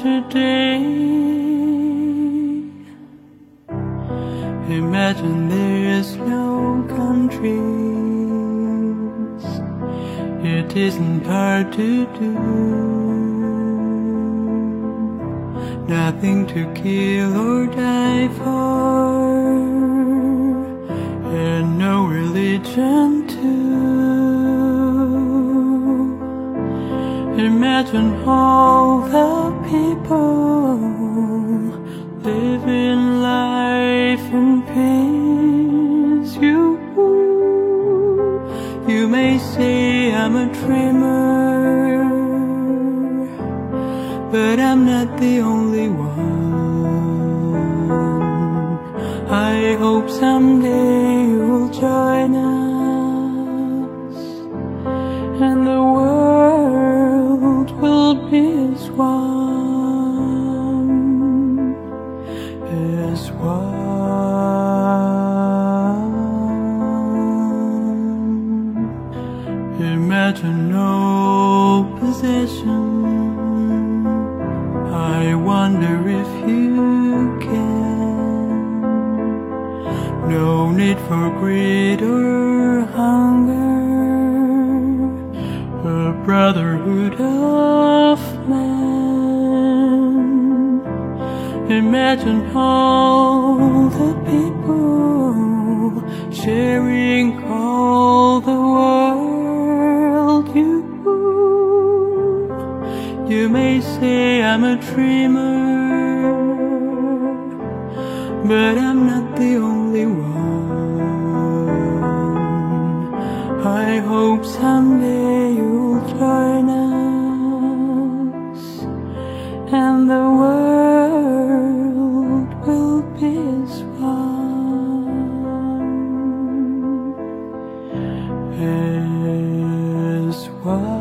today. Imagine there's no countries. It isn't hard to do. Nothing to kill or die for, and no religion Imagine all the people living life in peace. You, you may say I'm a dreamer, but I'm not the only one. I hope someday you'll join us, one, as one. Imagine no possession. I wonder if you can. No need for greed or hunger. Brotherhood of man. Imagine all the people sharing all the world. You, you may say I'm a dreamer, but I'm not the only one. I hope someday as well.